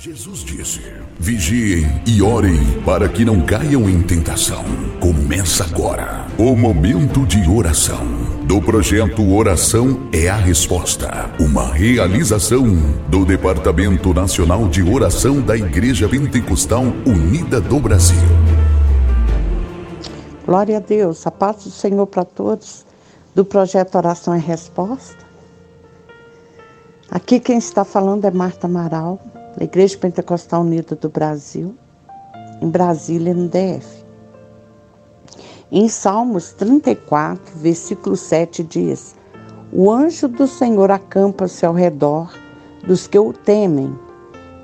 Jesus disse: Vigiem e orem para que não caiam em tentação. Começa agora o momento de oração do projeto Oração é a Resposta, uma realização do Departamento Nacional de Oração da Igreja Pentecostal Unida do Brasil. Glória a Deus, a paz do Senhor para todos do projeto Oração é Resposta. Aqui quem está falando é Marta Amaral da Igreja Pentecostal Unida do Brasil, em Brasília, no DF. Em Salmos 34, versículo 7 diz: O anjo do Senhor acampa-se ao redor dos que o temem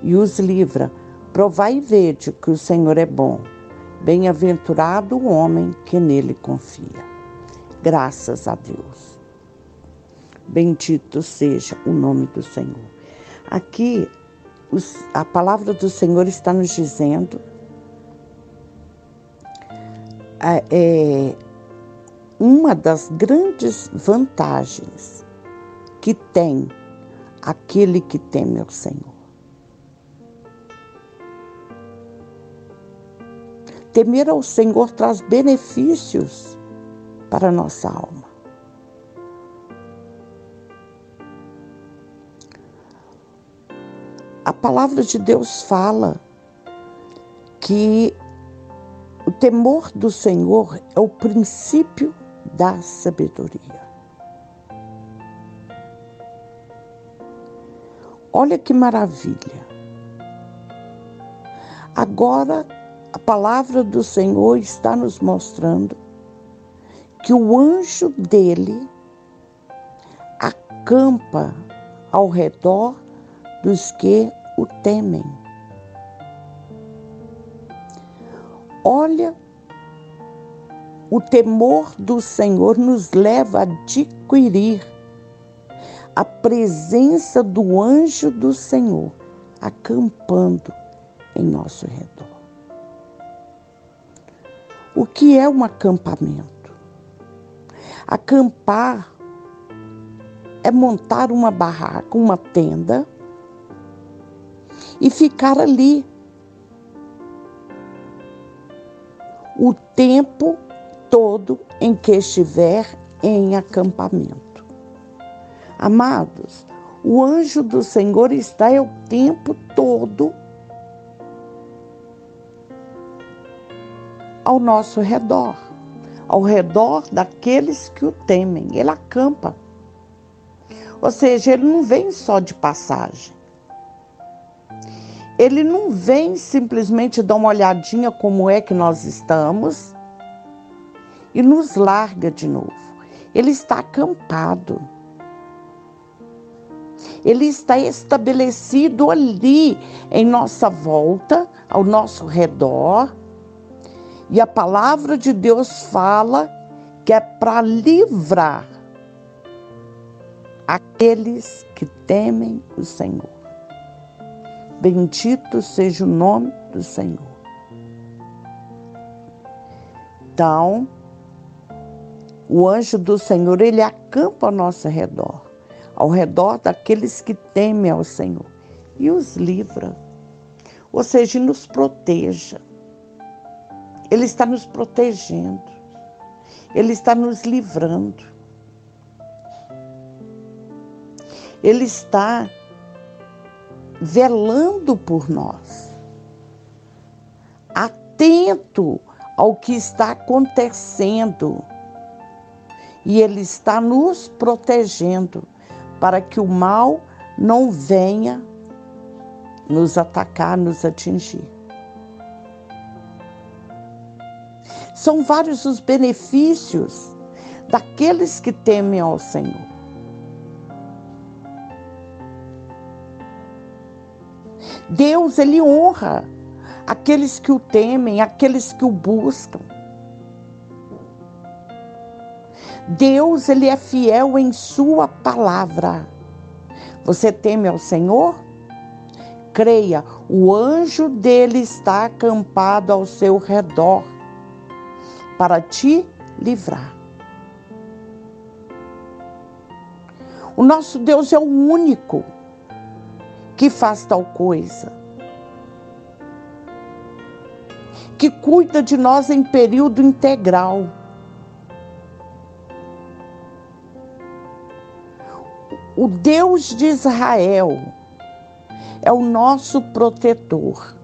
e os livra. Provai e vede que o Senhor é bom. Bem-aventurado o homem que nele confia. Graças a Deus. Bendito seja o nome do Senhor. Aqui a palavra do Senhor está nos dizendo é, uma das grandes vantagens que tem aquele que teme ao Senhor. Temer ao Senhor traz benefícios para a nossa alma. A palavra de Deus fala que o temor do Senhor é o princípio da sabedoria. Olha que maravilha. Agora a palavra do Senhor está nos mostrando que o anjo dele acampa ao redor dos que o temem. Olha, o temor do Senhor nos leva a adquirir a presença do anjo do Senhor acampando em nosso redor. O que é um acampamento? Acampar é montar uma barraca, uma tenda, e ficar ali o tempo todo em que estiver em acampamento. Amados, o anjo do Senhor está o tempo todo ao nosso redor, ao redor daqueles que o temem. Ele acampa. Ou seja, ele não vem só de passagem. Ele não vem simplesmente dar uma olhadinha como é que nós estamos e nos larga de novo. Ele está acampado. Ele está estabelecido ali em nossa volta, ao nosso redor. E a palavra de Deus fala que é para livrar aqueles que temem o Senhor. Bendito seja o nome do Senhor. Então, o anjo do Senhor, ele acampa ao nosso redor, ao redor daqueles que temem ao Senhor, e os livra, ou seja, nos proteja. Ele está nos protegendo, ele está nos livrando. Ele está velando por nós, atento ao que está acontecendo. E Ele está nos protegendo para que o mal não venha nos atacar, nos atingir. São vários os benefícios daqueles que temem ao Senhor. Deus, ele honra aqueles que o temem, aqueles que o buscam. Deus, ele é fiel em sua palavra. Você teme ao Senhor? Creia, o anjo dele está acampado ao seu redor para te livrar. O nosso Deus é o único que faz tal coisa, que cuida de nós em período integral. O Deus de Israel é o nosso protetor.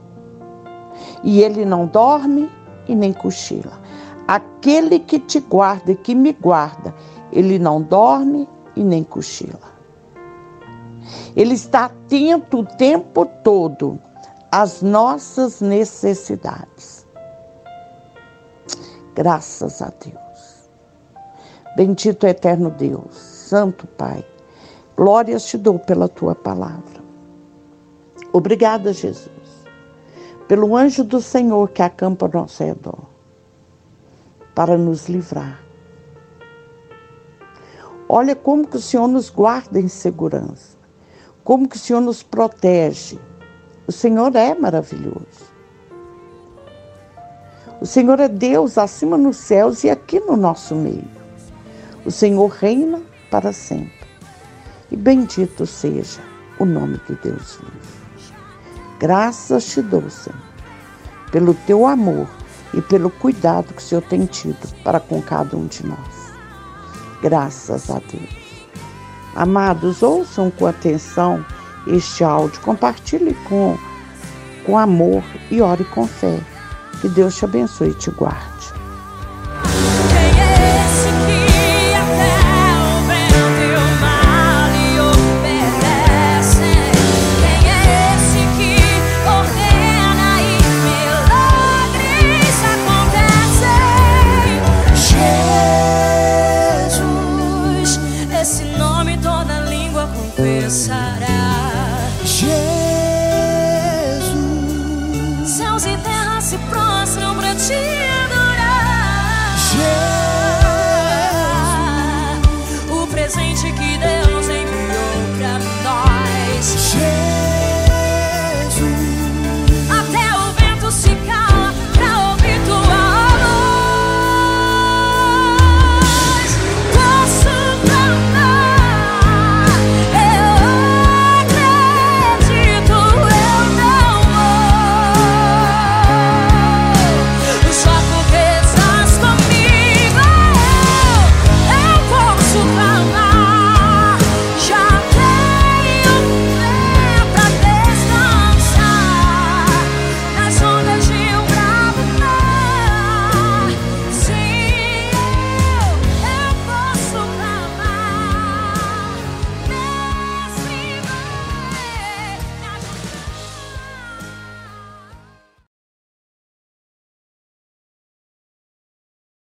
E ele não dorme e nem cochila. Aquele que te guarda e que me guarda, ele não dorme e nem cochila. Ele está atento o tempo todo às nossas necessidades. Graças a Deus. Bendito eterno Deus, Santo Pai, glórias te dou pela tua palavra. Obrigada, Jesus, pelo anjo do Senhor que acampa ao nosso redor, para nos livrar. Olha como que o Senhor nos guarda em segurança, como que o Senhor nos protege. O Senhor é maravilhoso. O Senhor é Deus acima nos céus e aqui no nosso meio. O Senhor reina para sempre. E bendito seja o nome do Deus. Graças te dou, Senhor, pelo teu amor e pelo cuidado que o Senhor tem tido para com cada um de nós. Graças a Deus. Amados, ouçam com atenção este áudio, compartilhe com, com amor e ore com fé. Que Deus te abençoe e te guarde.